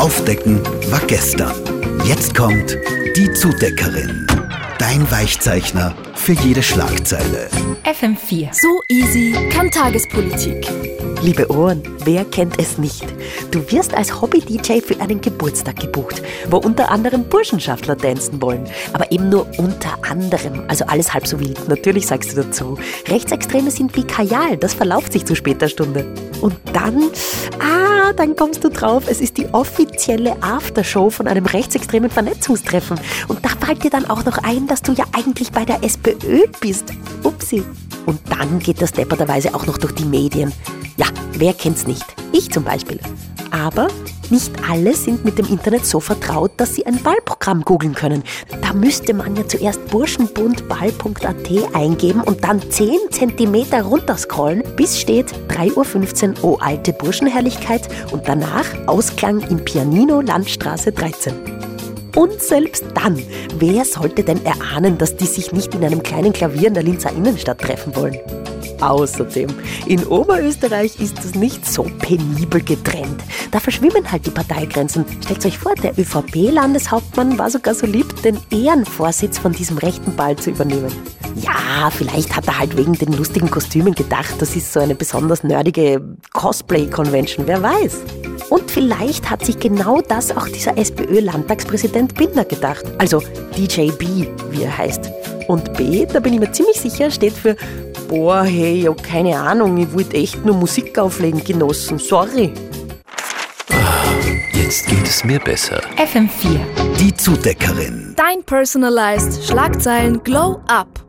Aufdecken war gestern. Jetzt kommt die Zudeckerin. Dein Weichzeichner für jede Schlagzeile. FM4. So easy kann Tagespolitik. Liebe Ohren, wer kennt es nicht? Du wirst als Hobby-DJ für einen Geburtstag gebucht, wo unter anderem Burschenschaftler tanzen wollen. Aber eben nur unter anderem, also alles halb so wild. Natürlich sagst du dazu. Rechtsextreme sind wie Kajal, das verlauft sich zu später Stunde. Und dann, ah, dann kommst du drauf, es ist die offizielle Aftershow von einem rechtsextremen Vernetzungstreffen. Und da fällt dir dann auch noch ein, dass du ja eigentlich bei der SPÖ bist. Upsi. Und dann geht das depperterweise auch noch durch die Medien. Ja, wer kennt's nicht? Ich zum Beispiel. Aber nicht alle sind mit dem Internet so vertraut, dass sie ein Ballprogramm googeln können. Da müsste man ja zuerst burschenbundball.at eingeben und dann 10 cm runterscrollen, bis steht 3.15 Uhr, oh alte Burschenherrlichkeit und danach Ausklang im Pianino Landstraße 13. Und selbst dann, wer sollte denn erahnen, dass die sich nicht in einem kleinen Klavier in der Linzer Innenstadt treffen wollen? Außerdem, in Oberösterreich ist es nicht so penibel getrennt. Da verschwimmen halt die Parteigrenzen. Stellt euch vor, der ÖVP-Landeshauptmann war sogar so lieb, den Ehrenvorsitz von diesem rechten Ball zu übernehmen. Ja, vielleicht hat er halt wegen den lustigen Kostümen gedacht, das ist so eine besonders nerdige Cosplay-Convention, wer weiß. Und vielleicht hat sich genau das auch dieser SPÖ-Landtagspräsident Binder gedacht. Also DJ B, wie er heißt. Und B, da bin ich mir ziemlich sicher, steht für Boah, hey, ja, keine Ahnung, ich wollte echt nur Musik auflegen, Genossen, sorry. Jetzt geht es mir besser. FM4. Die Zudeckerin. Dein personalized Schlagzeilen Glow Up.